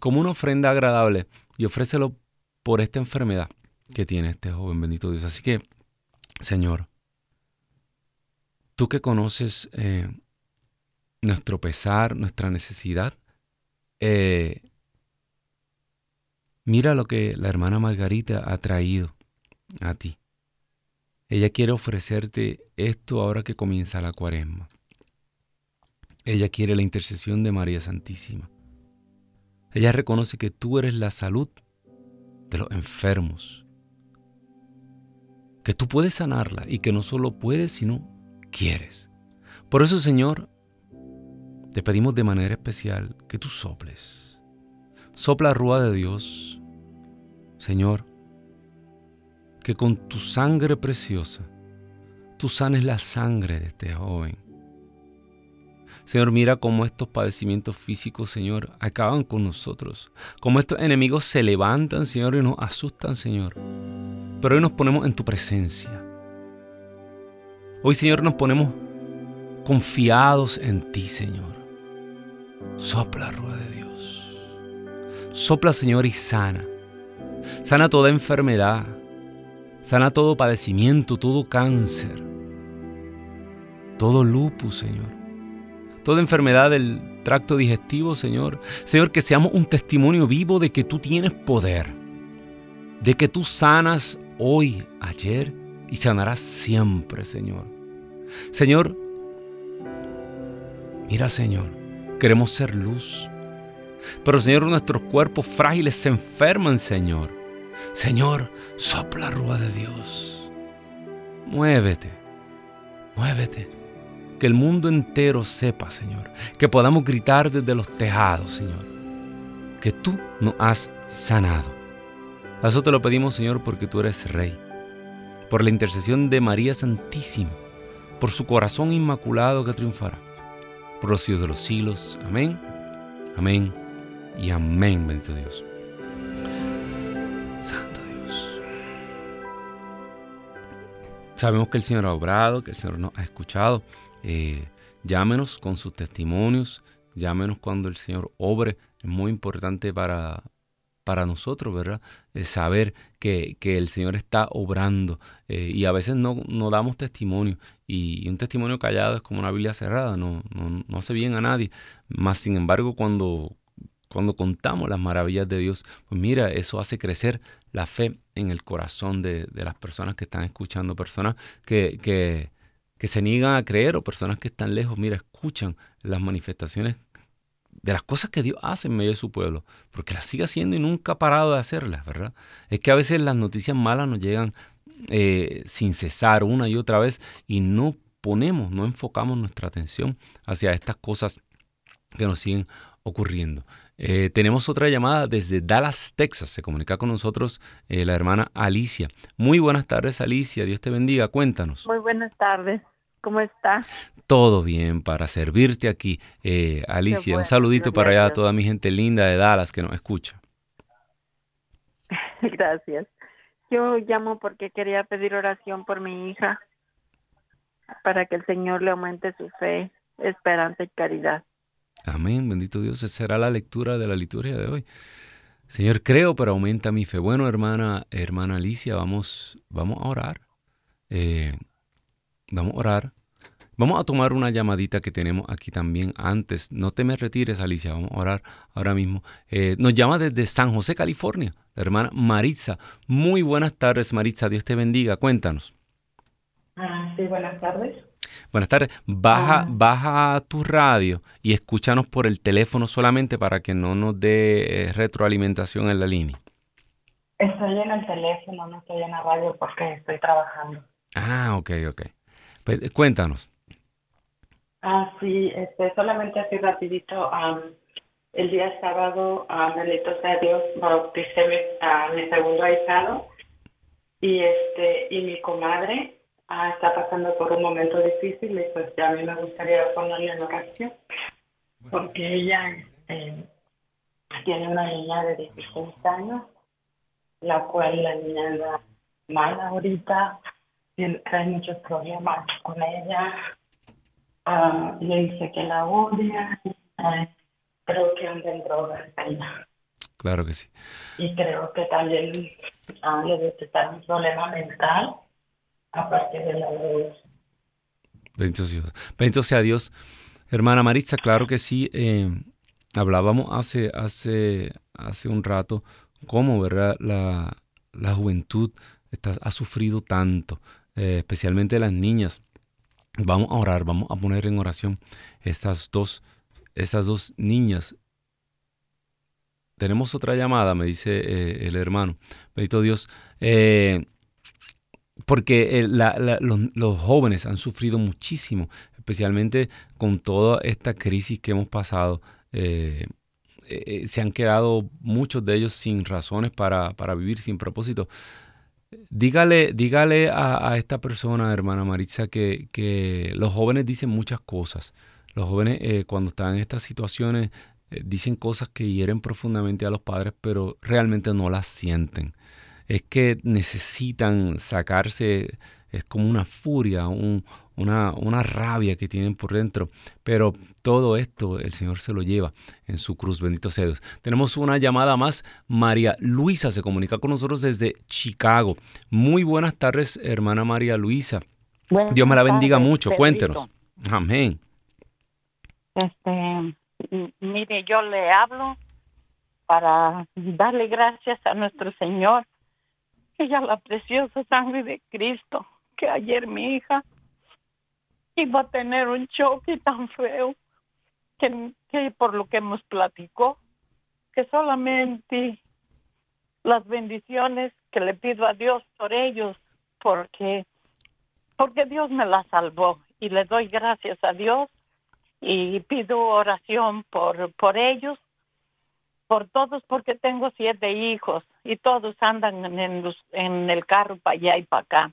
como una ofrenda agradable y ofrécelo por esta enfermedad que tiene este joven bendito Dios. Así que Señor, tú que conoces eh, nuestro pesar, nuestra necesidad, eh, mira lo que la hermana Margarita ha traído a ti. Ella quiere ofrecerte esto ahora que comienza la cuaresma. Ella quiere la intercesión de María Santísima. Ella reconoce que tú eres la salud de los enfermos. Que tú puedes sanarla y que no solo puedes, sino quieres. Por eso, Señor, te pedimos de manera especial que tú soples. Sopla rúa de Dios, Señor, que con tu sangre preciosa tú sanes la sangre de este joven. Señor, mira cómo estos padecimientos físicos, Señor, acaban con nosotros. Cómo estos enemigos se levantan, Señor, y nos asustan, Señor. Pero hoy nos ponemos en tu presencia. Hoy, Señor, nos ponemos confiados en ti, Señor. Sopla, rueda de Dios. Sopla, Señor, y sana. Sana toda enfermedad. Sana todo padecimiento, todo cáncer. Todo lupus, Señor. Toda enfermedad del tracto digestivo, Señor. Señor, que seamos un testimonio vivo de que tú tienes poder. De que tú sanas hoy, ayer y sanarás siempre, Señor. Señor, mira, Señor Queremos ser luz. Pero Señor, nuestros cuerpos frágiles se enferman, Señor. Señor, sopla rúa de Dios. Muévete, muévete. Que el mundo entero sepa, Señor. Que podamos gritar desde los tejados, Señor. Que tú nos has sanado. A eso te lo pedimos, Señor, porque tú eres Rey. Por la intercesión de María Santísima. Por su corazón inmaculado que triunfará por los siglos de los siglos. Amén, amén y amén, bendito Dios. Santo Dios. Sabemos que el Señor ha obrado, que el Señor nos ha escuchado. Eh, llámenos con sus testimonios, llámenos cuando el Señor obre. Es muy importante para, para nosotros, ¿verdad? saber que, el Señor está obrando eh, y a veces no, no damos testimonio y, un testimonio callado es como una Biblia cerrada, no, no, hace bien a nadie. Más sin embargo, cuando, cuando contamos las maravillas de Dios, pues mira, eso hace crecer la fe en el corazón de, las personas que están escuchando, personas que, que, que se niegan a creer o personas que están lejos, mira, escuchan las manifestaciones de las cosas que Dios hace en medio de su pueblo, porque las sigue haciendo y nunca ha parado de hacerlas, ¿verdad? Es que a veces las noticias malas nos llegan eh, sin cesar una y otra vez y no ponemos, no enfocamos nuestra atención hacia estas cosas que nos siguen ocurriendo. Eh, tenemos otra llamada desde Dallas, Texas. Se comunica con nosotros eh, la hermana Alicia. Muy buenas tardes, Alicia. Dios te bendiga. Cuéntanos. Muy buenas tardes. ¿Cómo está? Todo bien para servirte aquí. Alicia, un saludito para allá a toda mi gente linda de Dallas que nos escucha. Gracias. Yo llamo porque quería pedir oración por mi hija, para que el Señor le aumente su fe, esperanza y caridad. Amén, bendito Dios. Esa será la lectura de la liturgia de hoy. Señor, creo, pero aumenta mi fe. Bueno, hermana, hermana Alicia, vamos, vamos a orar. Eh, vamos a orar. Vamos a tomar una llamadita que tenemos aquí también antes. No te me retires, Alicia. Vamos a orar ahora mismo. Eh, nos llama desde San José, California la hermana Maritza. Muy buenas tardes, Maritza. Dios te bendiga. Cuéntanos. Ah, sí, buenas tardes. Buenas tardes. Baja, ah. baja tu radio y escúchanos por el teléfono solamente para que no nos dé eh, retroalimentación en la línea. Estoy en el teléfono, no estoy en la radio porque estoy trabajando. Ah, ok, ok. Pues, cuéntanos. Ah, sí, este, solamente así rapidito el día sábado, a bendito sea Dios, bauticé a mi segundo ahijado y este y mi comadre ah, está pasando por un momento difícil y pues ya a mí me gustaría ponerle en oración porque ella este, tiene una niña de 16 años, la cual la niña anda mal ahorita, trae muchos problemas con ella, uh, le dice que la odia, uh, creo que anda en drogas Claro que sí. Y creo que también ah, le detectaron un problema mental aparte de la luz. Bendito sea, bendito sea Dios. Hermana Maritza, claro que sí. Eh, hablábamos hace, hace, hace un rato cómo ¿verdad? La, la juventud está, ha sufrido tanto, eh, especialmente las niñas. Vamos a orar, vamos a poner en oración estas dos, esas dos niñas. Tenemos otra llamada, me dice eh, el hermano. Bendito Dios. Eh, porque los, los, jóvenes han sufrido muchísimo, especialmente con toda esta crisis que hemos pasado. se han quedado muchos de ellos sin razones para, para vivir, sin propósito. Dígale, dígale a, esta persona, hermana Maritza, que, los jóvenes dicen muchas cosas. Los jóvenes eh, cuando están en estas situaciones eh, dicen cosas que hieren profundamente a los padres, pero realmente no las sienten. Es que necesitan sacarse, es como una furia, un, una, una rabia que tienen por dentro. Pero todo esto el Señor se lo lleva en su cruz, bendito sea Dios. Tenemos una llamada más. María Luisa se comunica con nosotros desde Chicago. Muy buenas tardes, hermana María Luisa. Dios me la bendiga mucho. Cuéntenos. Amén. Este, mire, yo le hablo para darle gracias a nuestro Señor, que ya la preciosa sangre de Cristo, que ayer mi hija iba a tener un choque tan feo que, que por lo que nos platicó, que solamente las bendiciones que le pido a Dios por ellos, porque, porque Dios me la salvó y le doy gracias a Dios y pido oración por, por ellos, por todos, porque tengo siete hijos y todos andan en, los, en el carro para allá y para acá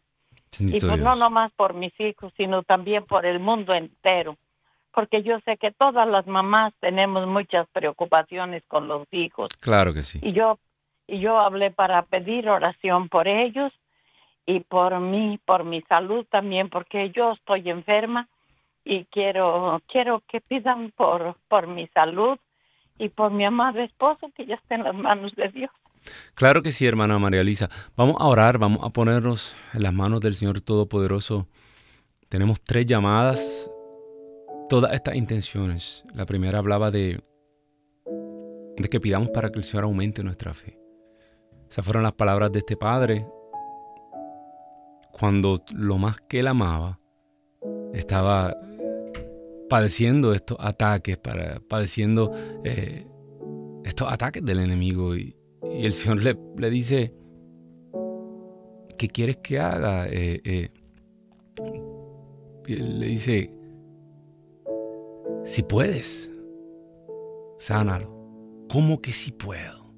y pues no nomás por mis hijos, sino también por el mundo entero. Porque yo sé que todas las mamás tenemos muchas preocupaciones con los hijos. Claro que sí. Y yo, y yo hablé para pedir oración por ellos y por mí, por mi salud también, porque yo estoy enferma y quiero, quiero que pidan por, por mi salud y por mi amado esposo que ya está en las manos de Dios. Claro que sí, hermana María Elisa. Vamos a orar, vamos a ponernos en las manos del Señor Todopoderoso. Tenemos tres llamadas, todas estas intenciones. La primera hablaba de, que pidamos para que el Señor aumente nuestra fe. Esas fueron las palabras de este Padre cuando lo más que él amaba estaba padeciendo estos ataques, para, padeciendo eh, estos ataques del enemigo. Y, y el Señor le, le dice, ¿qué quieres que haga? Eh, eh, y él le dice, si puedes, sánalo. ¿Cómo que si puedo?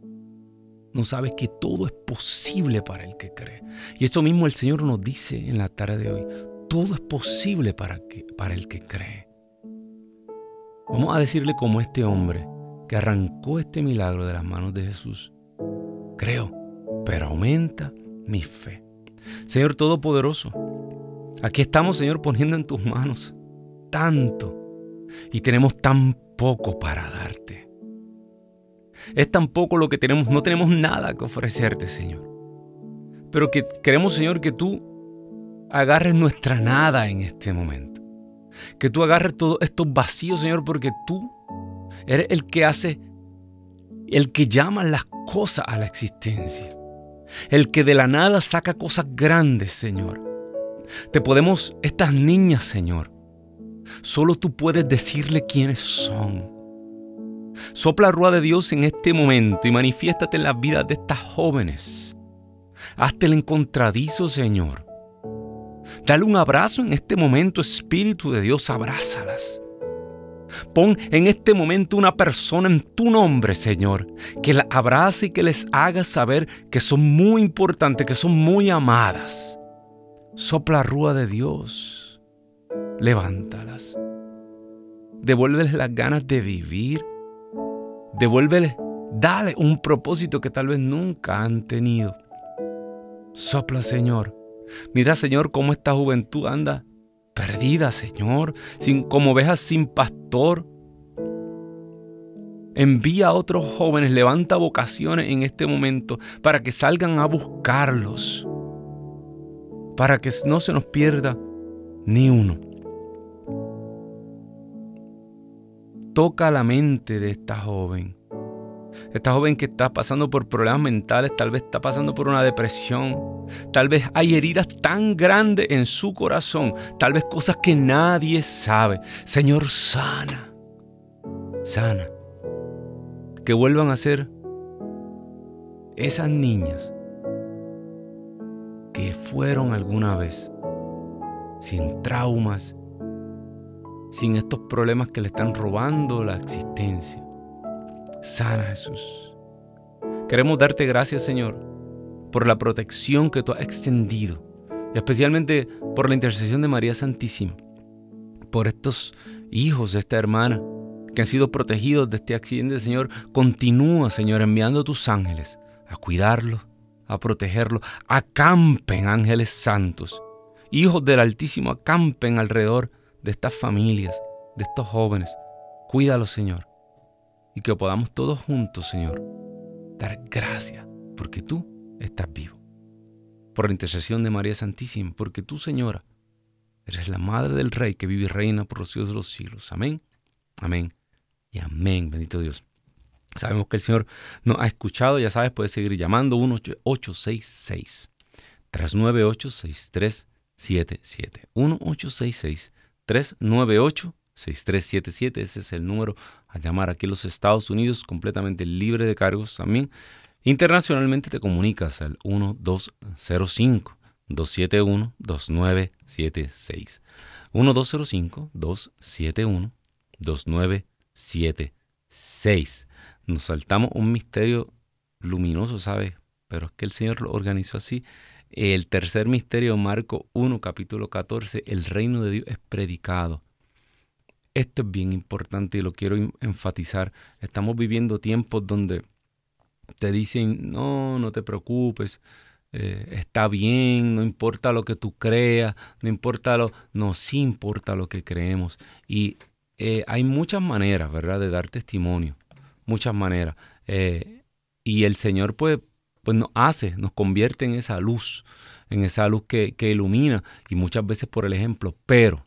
No sabes que todo es posible para el que cree. Y eso mismo el Señor nos dice en la tarde de hoy. Todo es posible para, que, para el que cree. Vamos a decirle como este hombre que arrancó este milagro de las manos de Jesús creo, pero aumenta mi fe. Señor Todopoderoso, aquí estamos, Señor, poniendo en tus manos tanto y tenemos tan poco para darte. Es tan poco lo que tenemos, no tenemos nada que ofrecerte, Señor. Pero que queremos, Señor, que tú agarres nuestra nada en este momento. Que tú agarres todos estos vacíos, Señor, porque tú eres el que hace, el que llama las cosas a la existencia. El que de la nada saca cosas grandes, Señor. Te podemos, estas niñas, Señor, solo tú puedes decirle quiénes son. Sopla rúa de Dios en este momento y manifiéstate en las vidas de estas jóvenes. Hazte el encontradizo, Señor. Dale un abrazo en este momento, Espíritu de Dios, abrázalas. Pon en este momento una persona en tu nombre, Señor, que la abrace y que les haga saber que son muy importantes, que son muy amadas. Sopla rúa de Dios. Levántalas. Devuélveles las ganas de vivir. Devuélveles, dale un propósito que tal vez nunca han tenido. Sopla, Señor. Mira, Señor, cómo esta juventud anda perdida, Señor, sin, como ovejas sin pastor. Envía a otros jóvenes, levanta vocaciones en este momento para que salgan a buscarlos. para que no se nos pierda ni uno. Toca la mente de esta joven. Esta joven que está pasando por problemas mentales, tal vez está pasando por una depresión, tal vez hay heridas tan grandes en su corazón, tal vez cosas que nadie sabe. Señor, sana, sana. Que vuelvan a ser esas niñas que fueron alguna vez sin traumas, sin estos problemas que le están robando la existencia. Sana Jesús. Queremos darte gracias, Señor, por la protección que tú has extendido, y especialmente por la intercesión de María Santísima, por estos hijos de esta hermana que han sido protegidos de este accidente, Señor. Continúa, Señor, enviando tus ángeles a cuidarlos, a protegerlos. Acampen ángeles santos. Hijos del Altísimo, acampen alrededor de estas familias, de estos jóvenes. Cuídalos, Señor y que podamos todos juntos, Señor, dar gracias porque tú estás vivo. Por la intercesión de María Santísima, porque tú, Señora, eres la Madre del Rey que vive y reina por los siglos de los siglos. Amén, amén y amén, bendito Dios. Sabemos que el Señor nos ha escuchado, ya sabes, puedes seguir llamando 1866 398 6377 1866 398 6377, ese es el número a llamar aquí en los Estados Unidos, completamente libre de cargos también. Internacionalmente te comunicas al 1205 271 2976. 1205 271 2976. Nos saltamos un misterio luminoso, ¿sabes? Pero es que el Señor lo organizó así. El tercer misterio, Marco 1, capítulo 14, el reino de Dios es predicado esto es bien importante y lo quiero enfatizar. Estamos viviendo tiempos donde te dicen, no, no te preocupes, eh, está bien, no importa lo que tú creas, no importa lo, no, sí importa lo que creemos. Y eh, hay muchas maneras, ¿verdad?, de dar testimonio, muchas maneras. Eh, y el Señor, pues, pues nos hace, nos convierte en esa luz, en esa luz que, que ilumina, y muchas veces por el ejemplo, pero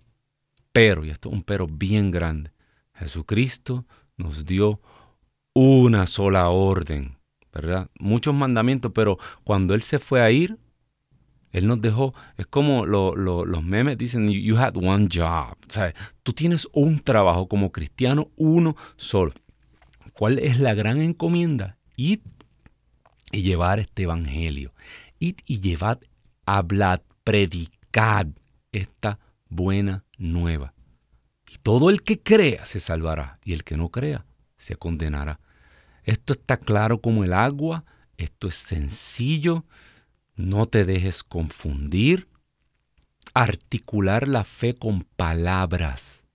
pero, y esto es un pero bien grande, Jesucristo nos dio una sola orden, ¿verdad? Muchos mandamientos, pero cuando Él se fue a ir, Él nos dejó, es como los memes dicen, you had one job, o sea, tú tienes un trabajo como cristiano, uno solo. ¿Cuál es la gran encomienda? Id y llevar este evangelio. Id y llevad, hablad, predicad esta buena nueva. Y todo el que crea se salvará y el que no crea se condenará. Esto está claro como el agua, esto es sencillo, no te dejes confundir. Articular la fe con palabras.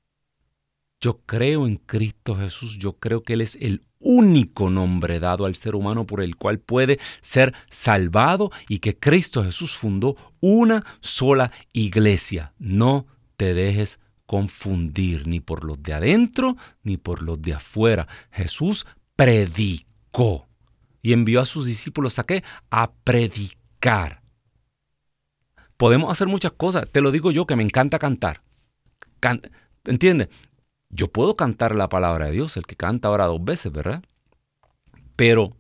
Yo creo en Cristo Jesús, yo creo que Él es el único nombre dado al ser humano por el cual puede ser salvado y que Cristo Jesús fundó una sola iglesia. No te dejes confundir ni por los de adentro ni por los de afuera. Jesús predicó y envió a sus discípulos a qué? A predicar. Podemos hacer muchas cosas. Te lo digo yo que me encanta cantar. ¿Entiendes? Yo puedo cantar la palabra de Dios, el que canta ahora dos veces, ¿verdad? Pero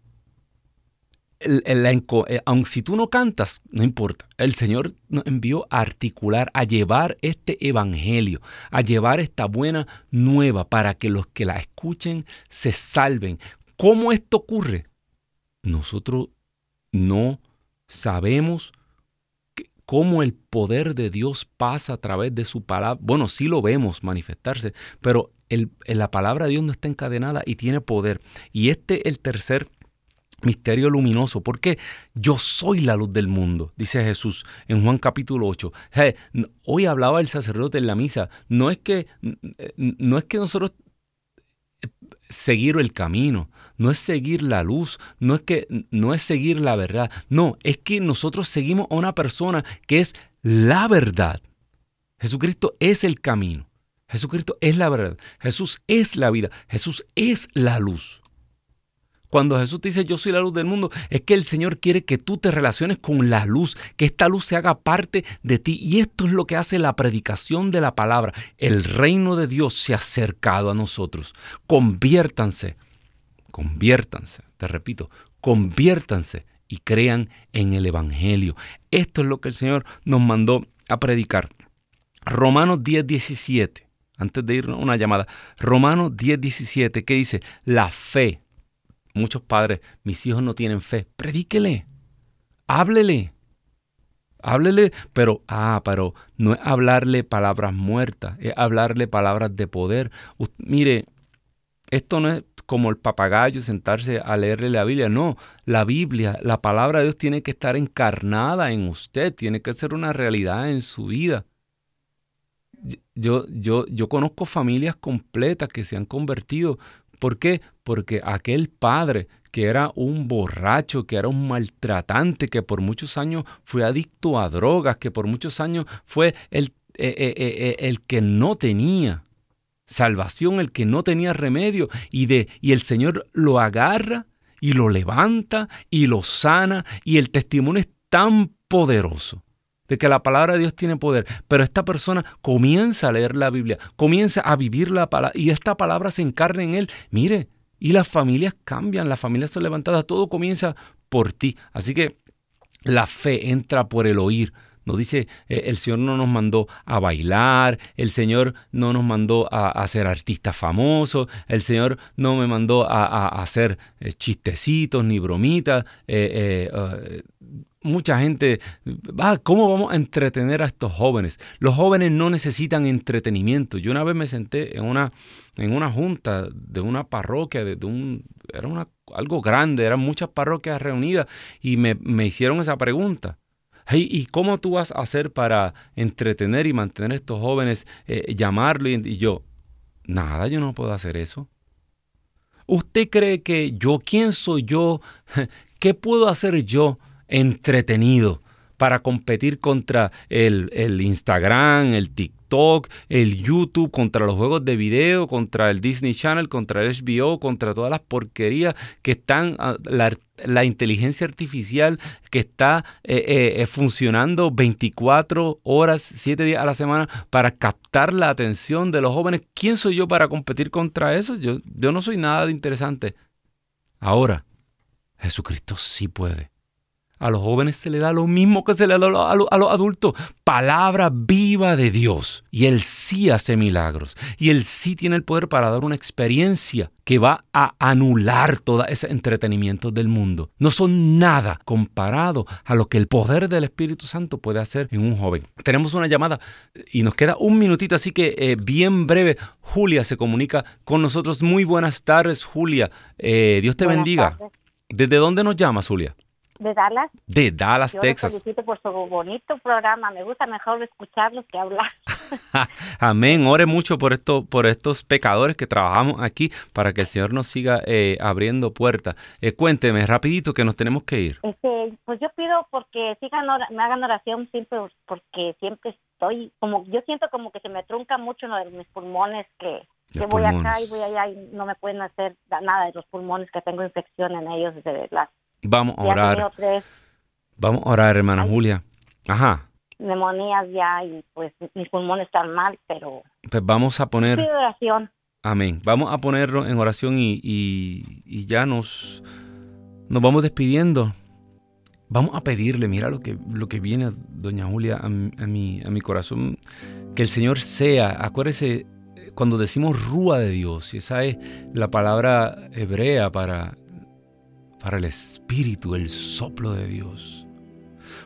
eh, aun si tú no cantas, no importa. El Señor nos envió a articular, a llevar este evangelio, a llevar esta buena nueva para que los que la escuchen se salven. ¿Cómo esto ocurre? Nosotros no sabemos cómo el poder de Dios pasa a través de su palabra. Bueno, sí lo vemos manifestarse, pero la palabra de Dios no está encadenada y tiene poder. Y este es el tercer misterio luminoso, porque yo soy la luz del mundo, dice Jesús en Juan capítulo 8. hoy hablaba el sacerdote en la misa, no es que, no es que nosotros seguir el camino, no es seguir la luz, no es que no es seguir la verdad, no, es que nosotros seguimos a una persona que es la verdad. Jesucristo es el camino. Jesucristo es la verdad. Jesús es la vida. Jesús es la luz. Cuando Jesús te dice yo soy la luz del mundo, es que el Señor quiere que tú te relaciones con la luz, que esta luz se haga parte de ti. Y esto es lo que hace la predicación de la palabra. El reino de Dios se ha acercado a nosotros. Conviértanse, conviértanse, te repito, conviértanse y crean en el Evangelio. Esto es lo que el Señor nos mandó a predicar. Romanos 10, 17. Antes de irnos a una llamada. Romanos 10, 17, que dice, la fe muchos padres, mis hijos no tienen fe. Predíquele, háblele, háblele, pero, ah, pero no es hablarle palabras muertas, es hablarle palabras de poder. mire, esto no es como el papagayo sentarse a leerle la Biblia, no, la Biblia, la palabra de Dios tiene que estar encarnada en usted, tiene que ser una realidad en su vida. Yo, yo, yo conozco familias completas que se han convertido ¿Por qué? Porque aquel padre que era un borracho, que era un maltratante, que por muchos años fue adicto a drogas, que por muchos años fue el, eh, eh, eh, el que no tenía salvación, el que no tenía remedio, y, de, y el Señor lo agarra y lo levanta y lo sana, y el testimonio es tan poderoso de que la palabra de Dios tiene poder, pero esta persona comienza a leer la Biblia, comienza a vivir la palabra y esta palabra se encarna en él. Mire, y las familias cambian, las familias son levantadas, todo comienza por ti. Así que la fe entra por el oír. Nos dice, eh, el Señor no nos mandó a bailar, el Señor no nos mandó a, ser artistas famosos, el Señor no me mandó a, hacer eh, chistecitos ni bromitas. Eh, mucha gente, ¿cómo vamos a entretener a estos jóvenes? Los jóvenes no necesitan entretenimiento. Yo una vez me senté en una, en una junta de una parroquia, de, un, era una, algo grande, eran muchas parroquias reunidas y me, hicieron esa pregunta. ¿Y cómo tú vas a hacer para entretener y mantener a estos jóvenes, eh, llamarlo? Y yo, nada, yo no puedo hacer eso. ¿Usted cree que yo, quién soy yo? ¿Qué puedo hacer yo? Entretenido para competir contra el, el, Instagram, el TikTok, el YouTube, contra los juegos de video, contra el Disney Channel, contra el HBO, contra todas las porquerías que están, ah, la, la inteligencia artificial que está eh, eh, eh, funcionando 24 horas, 7 días a la semana para captar la atención de los jóvenes. ¿Quién soy yo para competir contra eso? Yo, yo no soy nada de interesante. Ahora, Jesucristo sí puede. A los jóvenes se le da lo mismo que se le da a los, adultos. Palabra viva de Dios. Y Él sí hace milagros. Y Él sí tiene el poder para dar una experiencia que va a anular todo ese entretenimiento del mundo. No son nada comparado a lo que el poder del Espíritu Santo puede hacer en un joven. Tenemos una llamada y nos queda un minutito, así que eh, bien breve. Julia se comunica con nosotros. Muy buenas tardes, Julia. Eh, Dios te bendiga. ¿Desde dónde nos llamas, Julia? De Dallas. De Dallas, Yo Texas. felicito por su bonito programa. Me gusta mejor escucharlos que hablar. Amén. Ore mucho por esto, por estos pecadores que trabajamos aquí para que el Señor nos siga eh, abriendo puertas. Eh, cuénteme rapidito que nos tenemos que ir. Este, pues yo pido porque sigan me hagan oración siempre porque siempre estoy como yo siento como que se me trunca mucho uno de mis pulmones que que voy acá y voy allá y no me pueden hacer nada de los pulmones que tengo infección en ellos desde las Vamos a orar. Vamos a orar, hermana Julia. Ajá. Neumonías ya y pues mis pulmones están mal, pero... Pues vamos a poner... oración. Amén. Vamos a ponerlo en oración y, y, ya nos, nos vamos despidiendo. Vamos a pedirle, mira lo que, lo que viene, doña Julia, a, a, mi, a mi corazón, que el Señor sea, acuérdese, cuando decimos rúa de Dios, y esa es la palabra hebrea para para el Espíritu, el soplo de Dios.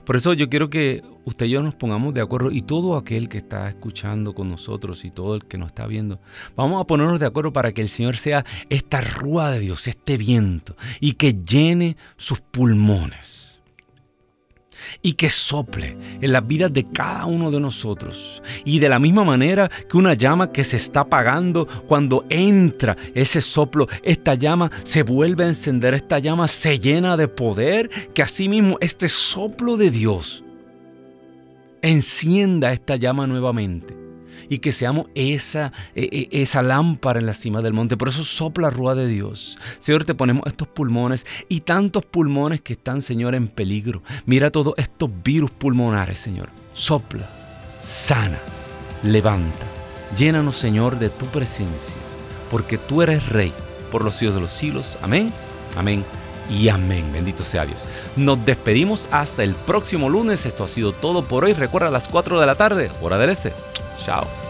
Por eso yo quiero que usted y yo nos pongamos de acuerdo y todo aquel que está escuchando con nosotros y todo el que nos está viendo, vamos a ponernos de acuerdo para que el Señor sea esta rúa de Dios, este viento y que llene sus pulmones y que sople en las vidas de cada uno de nosotros. Y de la misma manera que una llama que se está apagando, cuando entra ese soplo, esta llama se vuelve a encender, esta llama se llena de poder, que asimismo este soplo de Dios encienda esta llama nuevamente y que seamos esa, e, e, esa lámpara en la cima del monte. Por eso sopla rúa de Dios. Señor, te ponemos estos pulmones y tantos pulmones que están, Señor, en peligro. Mira todos estos virus pulmonares, Señor. Sopla, sana, levanta. Llénanos, Señor, de tu presencia, porque tú eres Rey por los siglos de los siglos. Amén, amén y amén. Bendito sea Dios. Nos despedimos hasta el próximo lunes. Esto ha sido todo por hoy. Recuerda a las 4 de la tarde, hora del este. Ciao.